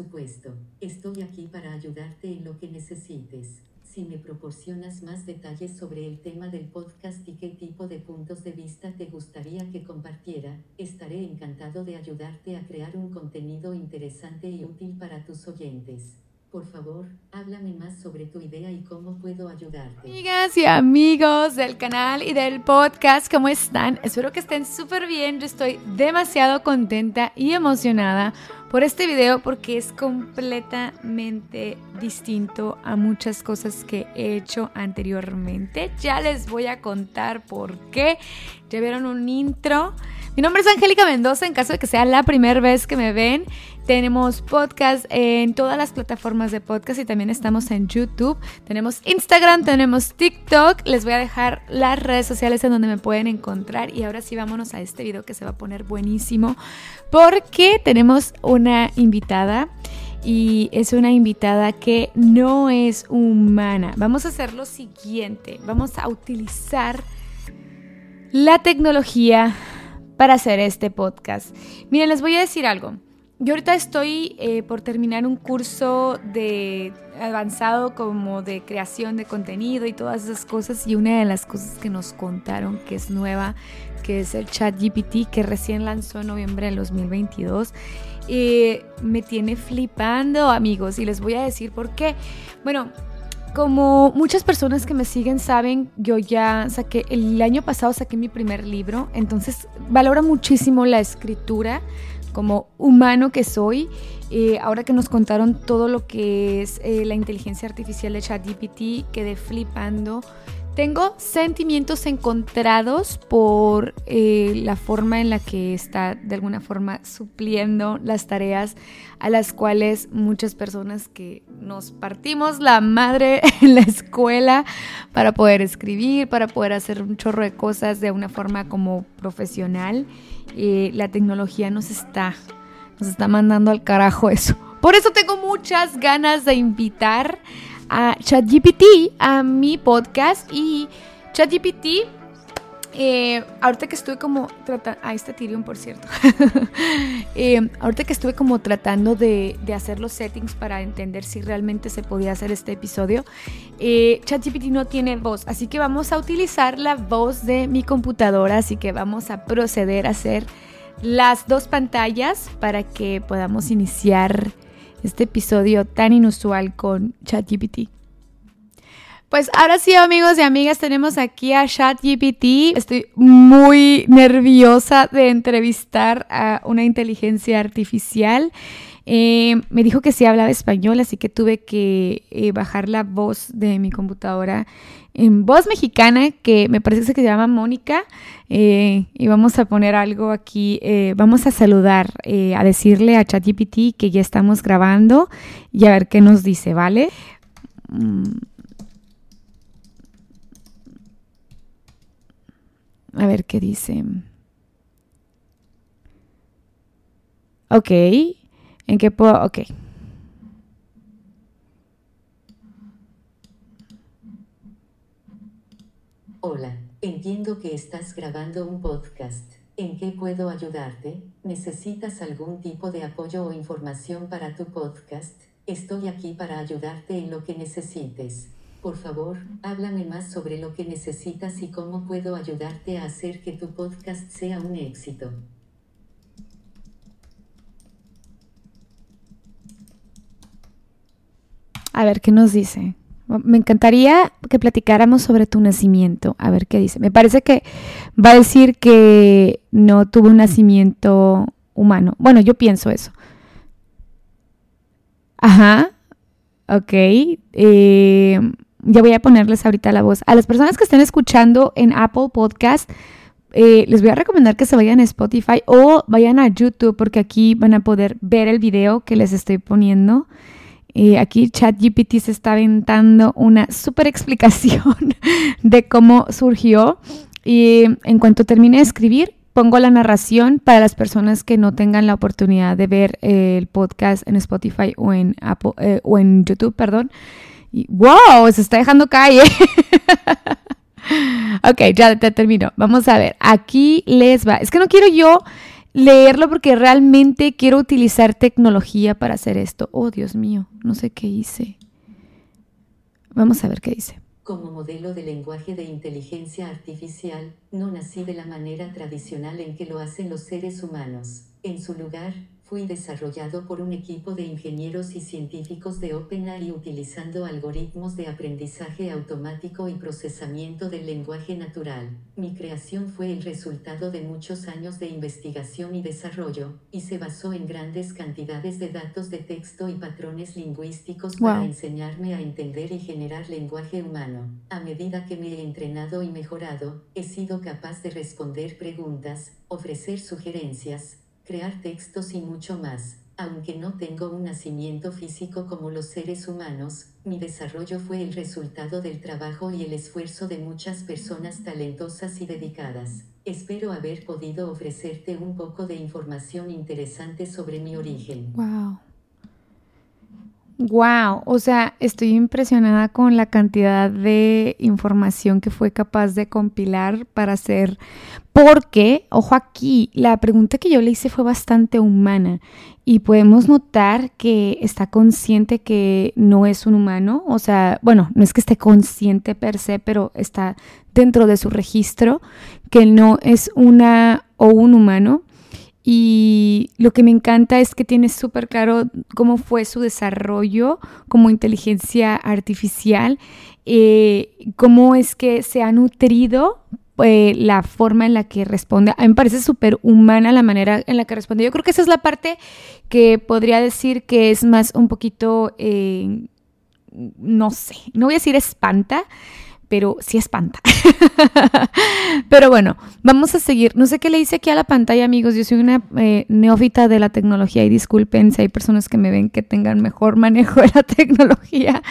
supuesto, estoy aquí para ayudarte en lo que necesites. Si me proporcionas más detalles sobre el tema del podcast y qué tipo de puntos de vista te gustaría que compartiera, estaré encantado de ayudarte a crear un contenido interesante y útil para tus oyentes. Por favor, háblame más sobre tu idea y cómo puedo ayudarte. Amigas y amigos del canal y del podcast, ¿cómo están? Espero que estén súper bien. Yo estoy demasiado contenta y emocionada por este video porque es completamente distinto a muchas cosas que he hecho anteriormente. Ya les voy a contar por qué. Ya vieron un intro. Mi nombre es Angélica Mendoza, en caso de que sea la primera vez que me ven. Tenemos podcast en todas las plataformas de podcast y también estamos en YouTube. Tenemos Instagram, tenemos TikTok. Les voy a dejar las redes sociales en donde me pueden encontrar. Y ahora sí, vámonos a este video que se va a poner buenísimo porque tenemos una invitada y es una invitada que no es humana. Vamos a hacer lo siguiente, vamos a utilizar la tecnología para hacer este podcast. Miren, les voy a decir algo. Yo ahorita estoy eh, por terminar un curso de avanzado como de creación de contenido y todas esas cosas y una de las cosas que nos contaron que es nueva, que es el chat GPT que recién lanzó en noviembre del 2022, eh, me tiene flipando amigos y les voy a decir por qué. Bueno, como muchas personas que me siguen saben, yo ya saqué, el año pasado saqué mi primer libro, entonces valoro muchísimo la escritura como humano que soy. Eh, ahora que nos contaron todo lo que es eh, la inteligencia artificial de ChatGPT, quedé flipando. Tengo sentimientos encontrados por eh, la forma en la que está de alguna forma supliendo las tareas a las cuales muchas personas que nos partimos la madre en la escuela para poder escribir, para poder hacer un chorro de cosas de una forma como profesional eh, la tecnología nos está, nos está mandando al carajo eso. Por eso tengo muchas ganas de invitar a ChatGPT a mi podcast y ChatGPT eh, ahorita que estuve como tratando, ah, este Tyrion por cierto, eh, ahorita que estuve como tratando de, hacer los settings para entender si realmente se podía hacer este episodio, eh, ChatGPT no tiene voz, así que vamos a utilizar la voz de mi computadora, así que vamos a proceder a hacer las dos pantallas para que podamos iniciar este episodio tan inusual con ChatGPT. Pues ahora sí, amigos y amigas, tenemos aquí a ChatGPT. Estoy muy nerviosa de entrevistar a una inteligencia artificial. Eh, me dijo que sí hablaba español, así que tuve que eh, bajar la voz de mi computadora en voz mexicana, que me parece que se llama Mónica. Eh, y vamos a poner algo aquí, vamos a saludar, a decirle a ChatGPT que ya estamos grabando y a ver qué nos dice, ¿vale? Mm. A ver qué dice. Ok. ¿En qué puedo? Ok. Hola, entiendo que estás grabando un podcast. ¿En qué puedo ayudarte? ¿Necesitas algún tipo de apoyo o información para tu podcast? Estoy aquí para ayudarte en lo que necesites. Por favor, háblame más sobre lo que necesitas y cómo puedo ayudarte a hacer que tu podcast sea un éxito. A ver, ¿qué nos dice? Me encantaría que platicáramos sobre tu nacimiento. A ver qué dice. Me parece que va a decir que no tuvo un nacimiento humano. Bueno, yo pienso eso. Ajá. Ok. Eh, ya voy a ponerles ahorita la voz. A las personas que estén escuchando en Apple Podcast, eh, les voy a recomendar que se vayan a Spotify o vayan a YouTube porque aquí van a poder ver el video que les estoy poniendo. Eh, aquí ChatGPT se está aventando una súper explicación de cómo surgió. Y en cuanto termine de escribir, pongo la narración para las personas que no tengan la oportunidad de ver el podcast en Spotify o en, Apple, eh, o en YouTube, perdón. Wow, se está dejando caer. ok, ya te termino. Vamos a ver, aquí les va. Es que no quiero yo leerlo porque realmente quiero utilizar tecnología para hacer esto. Oh, Dios mío, no sé qué hice. Vamos a ver qué dice. Como modelo de lenguaje de inteligencia artificial, no nací de la manera tradicional en que lo hacen los seres humanos. En su lugar, fui desarrollado por un equipo de ingenieros y científicos de OpenAI utilizando algoritmos de aprendizaje automático y procesamiento del lenguaje natural. Mi creación fue el resultado de muchos años de investigación y desarrollo, y se basó en grandes cantidades de datos de texto y patrones lingüísticos para enseñarme a entender y generar lenguaje humano. A medida que me he entrenado y mejorado, he sido capaz de responder preguntas, ofrecer sugerencias, crear textos y mucho más. Aunque no tengo un nacimiento físico como los seres humanos, mi desarrollo fue el resultado del trabajo y el esfuerzo de muchas personas talentosas y dedicadas. Espero haber podido ofrecerte un poco de información interesante sobre mi origen. Wow. Wow, o sea, estoy impresionada con la cantidad de información que fue capaz de compilar para hacer, porque, ojo aquí, la pregunta que yo le hice fue bastante humana y podemos notar que está consciente que no es un humano, o sea, bueno, no es que esté consciente per se, pero está dentro de su registro, que no es una o un humano y lo que me encanta es que tiene súper claro cómo fue su desarrollo como inteligencia artificial, eh, cómo es que se ha nutrido eh, la forma en la que responde. A mí me parece súper humana la manera en la que responde. Yo creo que esa es la parte que podría decir que es más un poquito, eh, no sé, no voy a decir espanta, pero sí espanta. pero bueno, vamos a seguir. No sé qué le hice aquí a la pantalla, amigos. Yo soy una eh, neófita de la tecnología y disculpen si hay personas que me ven que tengan mejor manejo de la tecnología.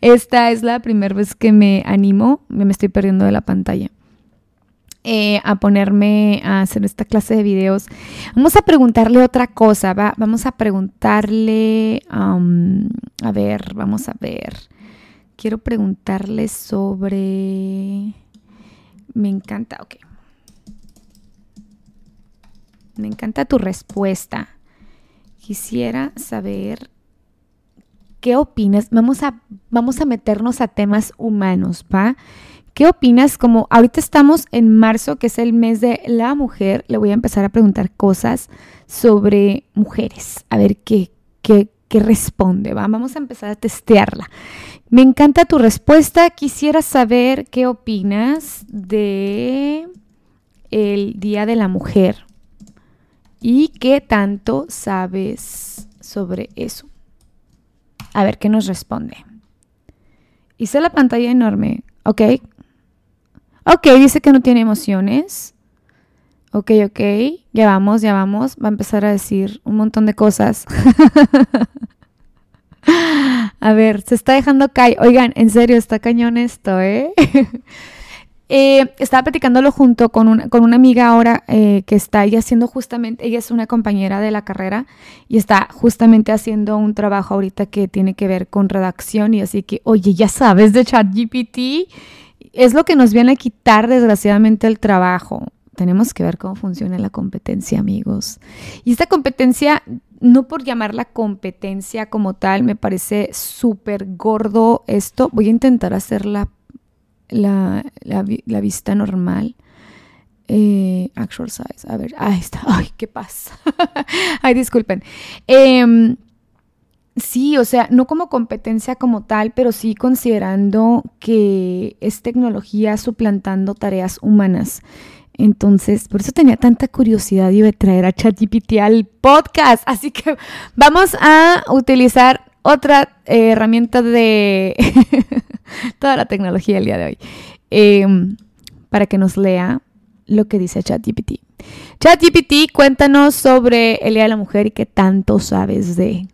Esta es la primera vez que me animo, me estoy perdiendo de la pantalla. Eh, a ponerme a hacer esta clase de videos. Vamos a preguntarle otra cosa, ¿va? Vamos a preguntarle, a ver, vamos a ver quiero preguntarle sobre... Me encanta, ok. Me encanta tu respuesta. Quisiera saber qué opinas. Vamos a, vamos a meternos a temas humanos, ¿va? ¿Qué opinas? Como ahorita estamos en marzo, que es el mes de la mujer, le voy a empezar a preguntar cosas sobre mujeres. A ver qué, qué, qué responde, ¿va? Vamos a empezar a testearla. Me encanta tu respuesta. Quisiera saber qué opinas de el Día de la Mujer y qué tanto sabes sobre eso. A ver qué nos responde. Hice la pantalla enorme. Ok. Ok, dice que no tiene emociones. Ok, ok. Ya vamos, ya vamos. Va a empezar a decir un montón de cosas. A ver, se está dejando caer. Oigan, en serio, está cañón esto, ¿eh? eh estaba platicándolo junto con una, con una amiga ahora eh, que está ella haciendo justamente, ella es una compañera de la carrera y está justamente haciendo un trabajo ahorita que tiene que ver con redacción y así que, oye, ya sabes de ChatGPT, es lo que nos viene a quitar desgraciadamente el trabajo. Tenemos que ver cómo funciona la competencia, amigos. Y esta competencia no por llamarla competencia como tal, me parece súper gordo esto. Voy a intentar hacer la, la, vista normal. Eh, actual size. A ver, ahí está. Ay, ¿qué pasa? Ay, disculpen. Em, sí, o sea, no como competencia como tal, pero sí considerando que es tecnología suplantando tareas humanas. Entonces, por eso tenía tanta curiosidad de traer a ChatGPT al podcast. Así que vamos a utilizar otra eh, herramienta de toda la tecnología del día de hoy em, para que nos lea lo que dice ChatGPT. ChatGPT, cuéntanos sobre el Día de la Mujer y qué tanto sabes de.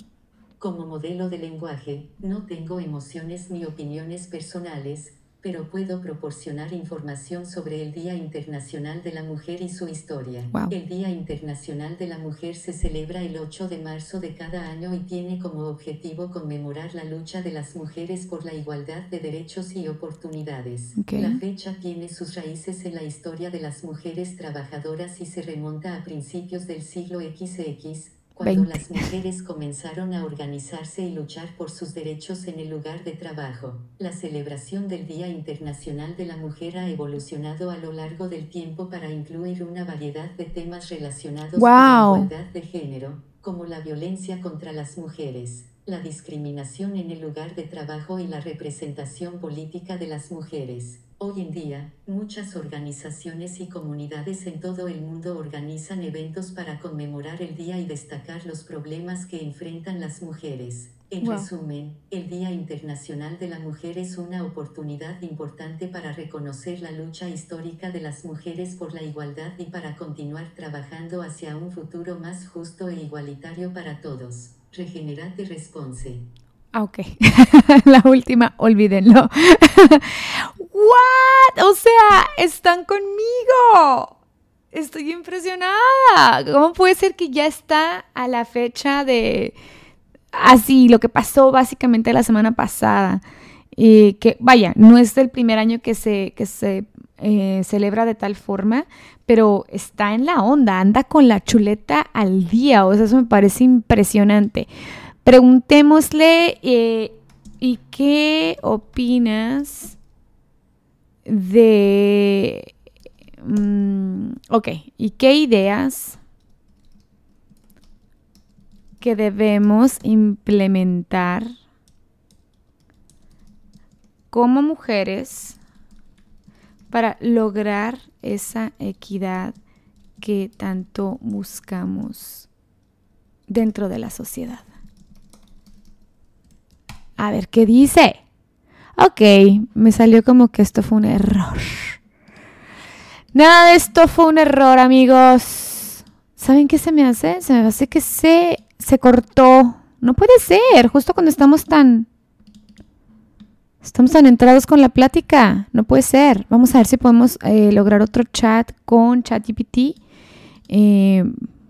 Como modelo de lenguaje, no tengo emociones ni opiniones personales, pero puedo proporcionar información sobre el Día Internacional de la Mujer y su historia. Wow. El Día Internacional de la Mujer se celebra el 8 de marzo de cada año y tiene como objetivo conmemorar la lucha de las mujeres por la igualdad de derechos y oportunidades. La fecha tiene sus raíces en la historia de las mujeres trabajadoras y se remonta a principios del siglo XX, cuando 20. las mujeres comenzaron a organizarse y luchar por sus derechos en el lugar de trabajo. La celebración del Día Internacional de la Mujer ha evolucionado a lo largo del tiempo para incluir una variedad de temas relacionados con la igualdad de género, como la violencia contra las mujeres, la discriminación en el lugar de trabajo y la representación política de las mujeres. Hoy en día, muchas organizaciones y comunidades en todo el mundo organizan eventos para conmemorar el día y destacar los problemas que enfrentan las mujeres. En Wow. resumen, el Día Internacional de la Mujer es una oportunidad importante para reconocer la lucha histórica de las mujeres por la igualdad y para continuar trabajando hacia un futuro más justo e igualitario para todos. Regenerate Response. Ah, ok. la última, olvídenlo. ¿What? O sea, están conmigo. Estoy impresionada. ¿Cómo puede ser que ya está a la fecha de así lo que pasó básicamente la semana pasada? Y que, vaya, no es el primer año que se, que se eh, celebra de tal forma, pero está en la onda, anda con la chuleta al día. O sea, eso me parece impresionante. Preguntémosle, eh, ¿y qué opinas de... mm, ok, ¿y qué ideas que debemos implementar como mujeres para lograr esa equidad que tanto buscamos dentro de la sociedad? A ver, ¿qué dice? Ok, me salió como que esto fue un error. Nada de esto fue un error, amigos. ¿Saben qué se me hace? Se me hace que se, se cortó. No puede ser, justo cuando estamos tan... Estamos tan entrados con la plática. No puede ser. Vamos a ver si podemos eh, lograr otro chat con ChatGPT. Eh,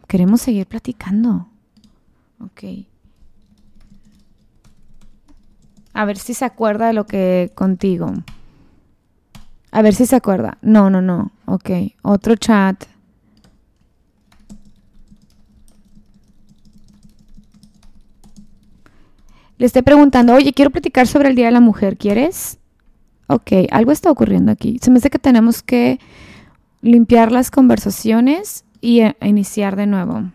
queremos seguir platicando. Ok. A ver si se acuerda de lo que contigo. A ver si se acuerda. No, no, no. Ok. Otro chat. Le estoy preguntando, oye, quiero platicar sobre el Día de la Mujer, ¿quieres? Ok, algo está ocurriendo aquí. Se me hace que tenemos que limpiar las conversaciones y eh, iniciar de nuevo.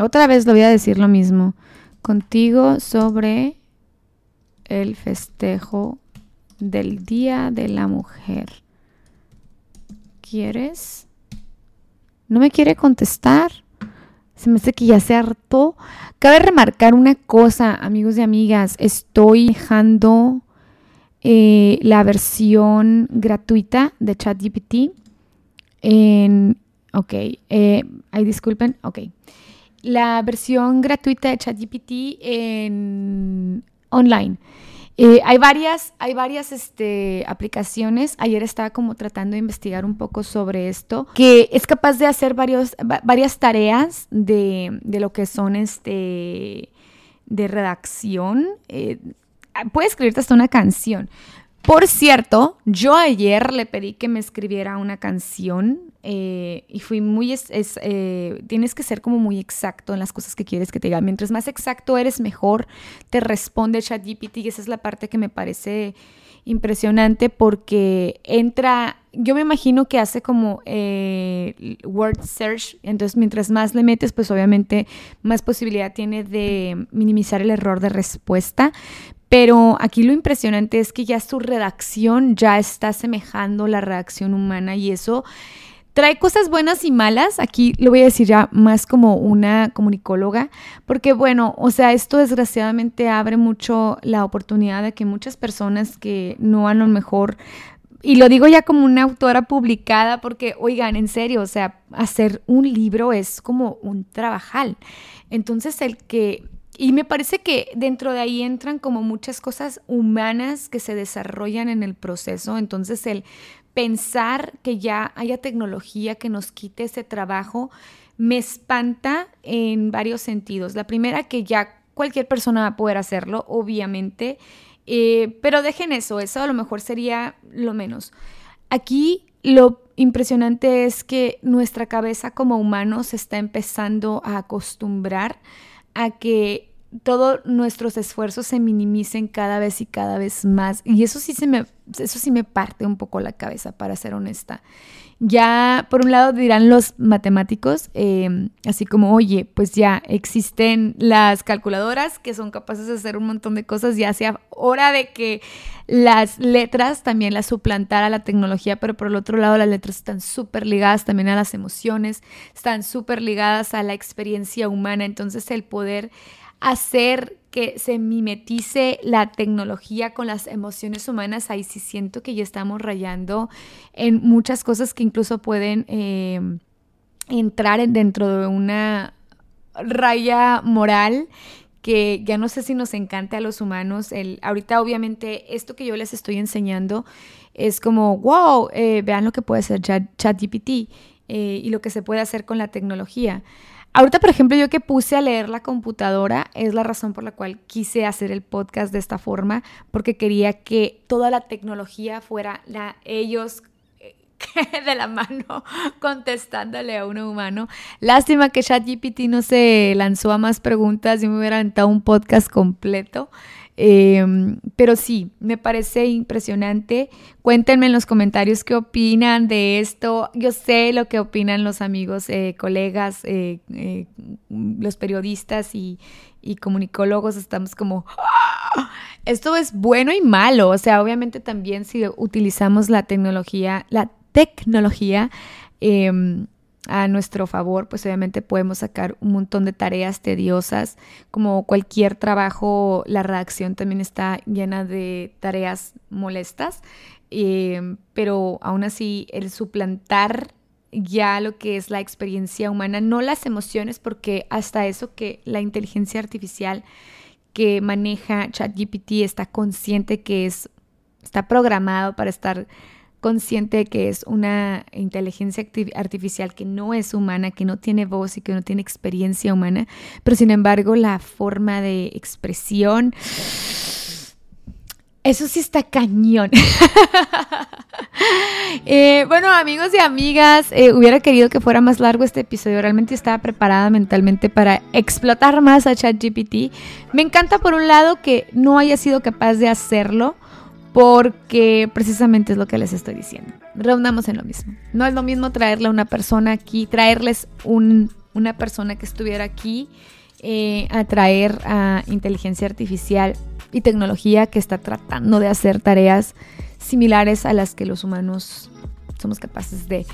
Otra vez le voy a decir lo mismo. Contigo sobre el festejo del Día de la Mujer. ¿Quieres? ¿No me quiere contestar? Se me hace que ya se hartó. Cabe remarcar una cosa, amigos y amigas. Estoy dejando eh, la versión gratuita de ChatGPT en... Ok, eh, ay, disculpen, ok. La versión gratuita de ChatGPT en online. Eh, hay varias, hay varias este, aplicaciones. Ayer estaba como tratando de investigar un poco sobre esto, que es capaz de hacer varios, va- varias tareas de, de lo que son este, de redacción. Eh, puede escribirte hasta una canción. Por cierto, yo ayer le pedí que me escribiera una canción eh, y fui muy, es- eh, tienes que ser como muy exacto en las cosas que quieres que te diga. Mientras más exacto eres, mejor te responde ChatGPT y esa es la parte que me parece impresionante porque entra, yo me imagino que hace como eh, word search, entonces mientras más le metes, pues obviamente más posibilidad tiene de minimizar el error de respuesta. Pero aquí lo impresionante es que ya su redacción ya está semejando la redacción humana y eso trae cosas buenas y malas. Aquí lo voy a decir ya más como una comunicóloga, porque bueno, o sea, esto desgraciadamente abre mucho la oportunidad de que muchas personas que no a lo mejor y lo digo ya como una autora publicada porque, oigan, en serio, o sea, hacer un libro es como un trabajal. Entonces, el que y me parece que dentro de ahí entran como muchas cosas humanas que se desarrollan en el proceso. Entonces el pensar que ya haya tecnología que nos quite ese trabajo me espanta en varios sentidos. La primera, que ya cualquier persona va a poder hacerlo, obviamente, eh, pero dejen eso, eso a lo mejor sería lo menos. Aquí lo impresionante es que nuestra cabeza como humanos está empezando a acostumbrar a que todos nuestros esfuerzos se minimicen cada vez y cada vez más. Y eso sí, se me, eso sí me parte un poco la cabeza, para ser honesta. Ya, por un lado, dirán los matemáticos, em, así como, oye, pues ya existen las calculadoras que son capaces de hacer un montón de cosas, ya sea hora de que las letras también las suplantara la tecnología, pero por el otro lado, las letras están súper ligadas también a las emociones, están súper ligadas a la experiencia humana, entonces el poder hacer que se mimetice la tecnología con las emociones humanas, ahí sí siento que ya estamos rayando en muchas cosas que incluso pueden eh, entrar dentro de una raya moral que ya no sé si nos encanta a los humanos. El, ahorita obviamente esto que yo les estoy enseñando es como, wow, eh, vean lo que puede ser ChatGPT eh, y lo que se puede hacer con la tecnología. Ahorita, por ejemplo, yo que puse a leer la computadora es la razón por la cual quise hacer el podcast de esta forma, porque quería que toda la tecnología fuera la, ellos eh, de la mano contestándole a uno humano. Lástima que ChatGPT no se lanzó a más preguntas y me hubiera aventado un podcast completo. Em, pero sí, me parece impresionante. Cuéntenme en los comentarios qué opinan de esto. Yo sé lo que opinan los amigos, eh, colegas, eh, eh, los periodistas y, comunicólogos. Estamos como, ¡Ah! esto es bueno y malo. O sea, obviamente también si utilizamos la tecnología, la tecnología, em, a nuestro favor, pues obviamente podemos sacar un montón de tareas tediosas. Como cualquier trabajo, la redacción también está llena de tareas molestas, eh, pero aún así el suplantar ya lo que es la experiencia humana, no las emociones, porque hasta eso que la inteligencia artificial que maneja ChatGPT está consciente que es, está programado para estar consciente de que es una inteligencia artificial que no es humana, que no tiene voz y que no tiene experiencia humana, pero sin embargo la forma de expresión, eso sí está cañón. Eh, bueno, amigos y amigas, eh, hubiera querido que fuera más largo este episodio. Realmente estaba preparada mentalmente para explotar más a ChatGPT. Me encanta por un lado que no haya sido capaz de hacerlo porque precisamente es lo que les estoy diciendo. Reunamos en lo mismo. No es lo mismo traerle a una persona aquí, traerles una persona que estuviera aquí eh, a traer a inteligencia artificial y tecnología que está tratando de hacer tareas similares a las que los humanos somos capaces de.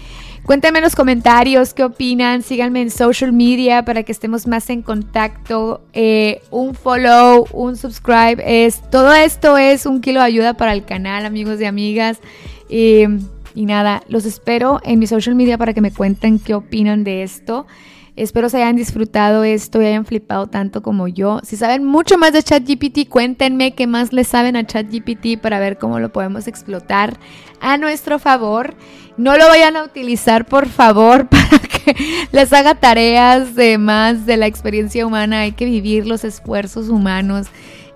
Cuéntenme en los comentarios qué opinan, síganme en social media para que estemos más en contacto. Eh, un follow, un subscribe, es todo esto es un kilo de ayuda para el canal, amigos y amigas. y nada, los espero en mi social media para que me cuenten qué opinan de esto. Espero se hayan disfrutado esto y hayan flipado tanto como yo. Si saben mucho más de ChatGPT, cuéntenme qué más le saben a ChatGPT para ver cómo lo podemos explotar a nuestro favor. No lo vayan a utilizar, por favor, para que les haga tareas de más de la experiencia humana. Hay que vivir los esfuerzos humanos.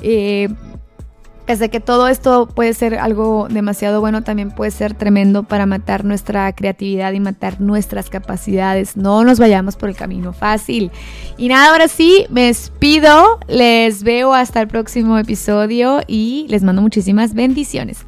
Eh, Pese que todo esto puede ser algo demasiado bueno, también puede ser tremendo para matar nuestra creatividad y matar nuestras capacidades. No nos vayamos por el camino fácil. Y nada, ahora sí, me despido. Les veo hasta el próximo episodio y les mando muchísimas bendiciones.